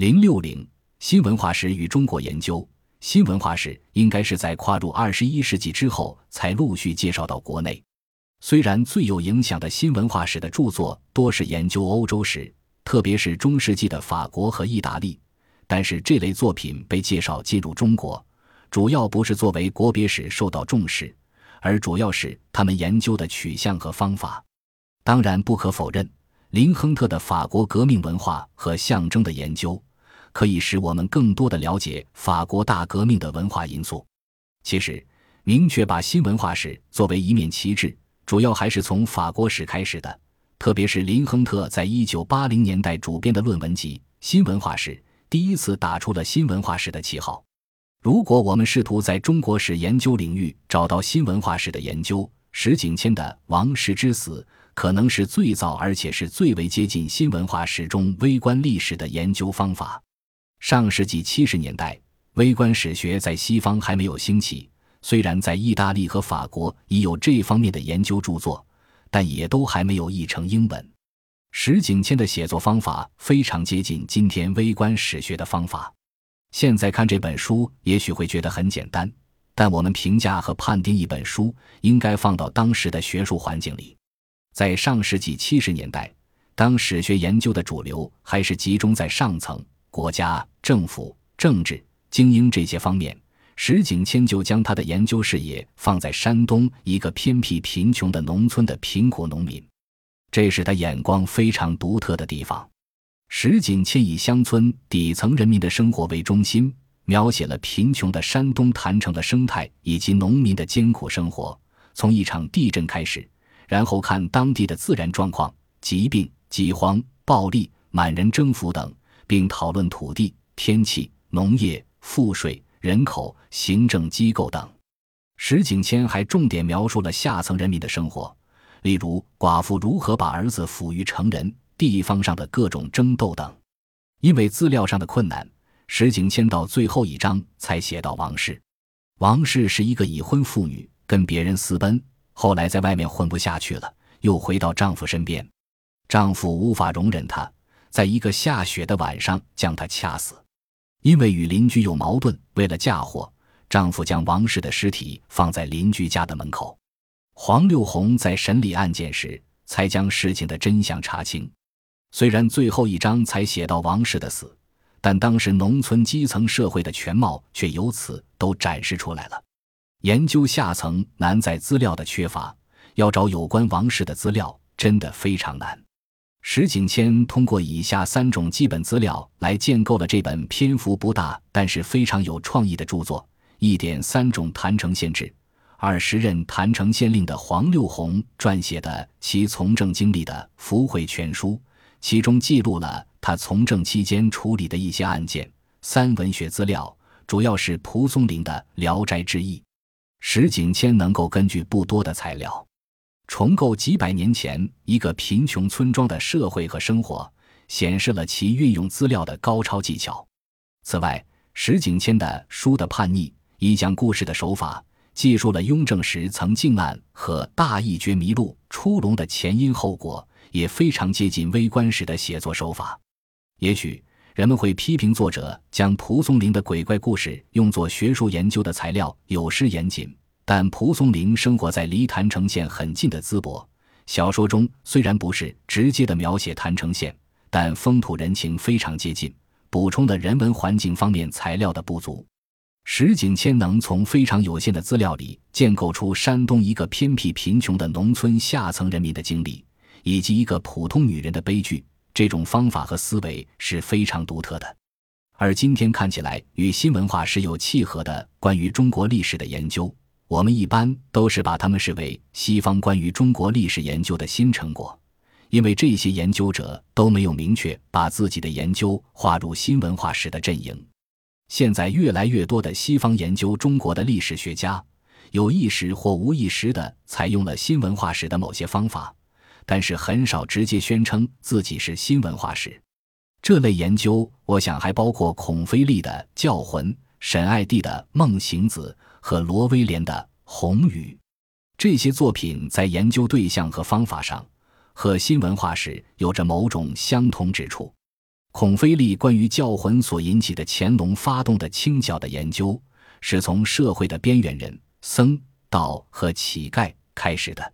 零六零新文化史与中国研究。新文化史应该是在跨入二十一世纪之后才陆续介绍到国内。虽然最有影响的新文化史的著作多是研究欧洲史，特别是中世纪的法国和意大利，但是这类作品被介绍进入中国，主要不是作为国别史受到重视，而主要是他们研究的取向和方法。当然，不可否认，林亨特的法国革命文化和象征的研究。可以使我们更多的了解法国大革命的文化因素。其实，明确把新文化史作为一面旗帜，主要还是从法国史开始的。特别是林亨特在一九八零年代主编的论文集《新文化史》，第一次打出了新文化史的旗号。如果我们试图在中国史研究领域找到新文化史的研究，石景谦的《王室之死》可能是最早而且是最为接近新文化史中微观历史的研究方法。上世纪七十年代，微观史学在西方还没有兴起。虽然在意大利和法国已有这方面的研究著作，但也都还没有译成英文。石景谦的写作方法非常接近今天微观史学的方法。现在看这本书，也许会觉得很简单，但我们评价和判定一本书，应该放到当时的学术环境里。在上世纪七十年代，当史学研究的主流还是集中在上层。国家、政府、政治、精英这些方面，石景谦就将他的研究视野放在山东一个偏僻贫穷的农村的贫苦农民，这是他眼光非常独特的地方。石景谦以乡村底层人民的生活为中心，描写了贫穷的山东郯城的生态以及农民的艰苦生活。从一场地震开始，然后看当地的自然状况、疾病、饥荒、暴力、满人征服等。并讨论土地、天气、农业、赋税、人口、行政机构等。石景谦还重点描述了下层人民的生活，例如寡妇如何把儿子抚育成人、地方上的各种争斗等。因为资料上的困难，石景谦到最后一章才写到王氏。王氏是一个已婚妇女，跟别人私奔，后来在外面混不下去了，又回到丈夫身边，丈夫无法容忍她。在一个下雪的晚上，将她掐死。因为与邻居有矛盾，为了嫁祸，丈夫将王氏的尸体放在邻居家的门口。黄六红在审理案件时，才将事情的真相查清。虽然最后一章才写到王氏的死，但当时农村基层社会的全貌却由此都展示出来了。研究下层难在资料的缺乏，要找有关王氏的资料真的非常难。石景谦通过以下三种基本资料来建构了这本篇幅不大但是非常有创意的著作：一点三种郯城县志，二十任郯城县令的黄六红撰写的其从政经历的《福会全书》，其中记录了他从政期间处理的一些案件；三文学资料，主要是蒲松龄的《聊斋志异》。石景谦能够根据不多的材料。重构几百年前一个贫穷村庄的社会和生活，显示了其运用资料的高超技巧。此外，石景谦的书的叛逆以讲故事的手法，记述了雍正时曾靖案和大义觉迷路出笼的前因后果，也非常接近微观史的写作手法。也许人们会批评作者将蒲松龄的鬼怪故事用作学术研究的材料，有失严谨。但蒲松龄生活在离郯城县很近的淄博，小说中虽然不是直接的描写郯城县，但风土人情非常接近，补充了人文环境方面材料的不足。石景谦能从非常有限的资料里建构出山东一个偏僻贫穷的农村下层人民的经历，以及一个普通女人的悲剧，这种方法和思维是非常独特的。而今天看起来与新文化是有契合的关于中国历史的研究。我们一般都是把他们视为西方关于中国历史研究的新成果，因为这些研究者都没有明确把自己的研究划入新文化史的阵营。现在越来越多的西方研究中国的历史学家，有意识或无意识地采用了新文化史的某些方法，但是很少直接宣称自己是新文化史。这类研究，我想还包括孔飞力的《教魂》，沈爱娣的《梦行子》。和罗威廉的《红雨》，这些作品在研究对象和方法上，和新文化史有着某种相同之处。孔飞利关于教魂所引起的乾隆发动的清剿的研究，是从社会的边缘人、僧、道和乞丐开始的。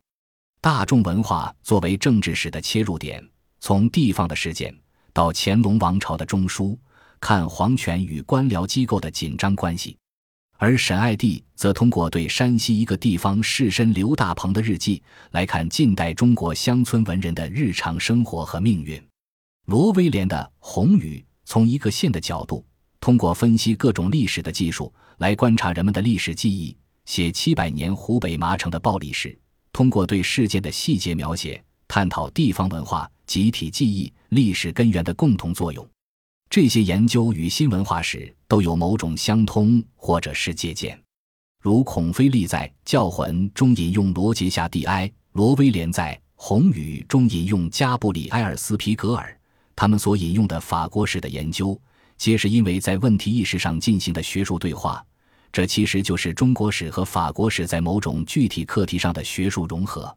大众文化作为政治史的切入点，从地方的事件到乾隆王朝的中枢，看皇权与官僚机构的紧张关系；而沈爱弟则通过对山西一个地方士绅刘大鹏的日记来看近代中国乡村文人的日常生活和命运。罗威廉的《红雨》从一个县的角度，通过分析各种历史的技术来观察人们的历史记忆，写七百年湖北麻城的暴力史；通过对事件的细节描写，探讨地方文化、集体记忆、历史根源的共同作用。这些研究与新文化史都有某种相通，或者是借鉴。如孔飞利在《教魂》中引用罗杰夏蒂埃，罗威廉在《红雨》中引用加布里埃尔斯皮格尔。他们所引用的法国史的研究，皆是因为在问题意识上进行的学术对话。这其实就是中国史和法国史在某种具体课题上的学术融合。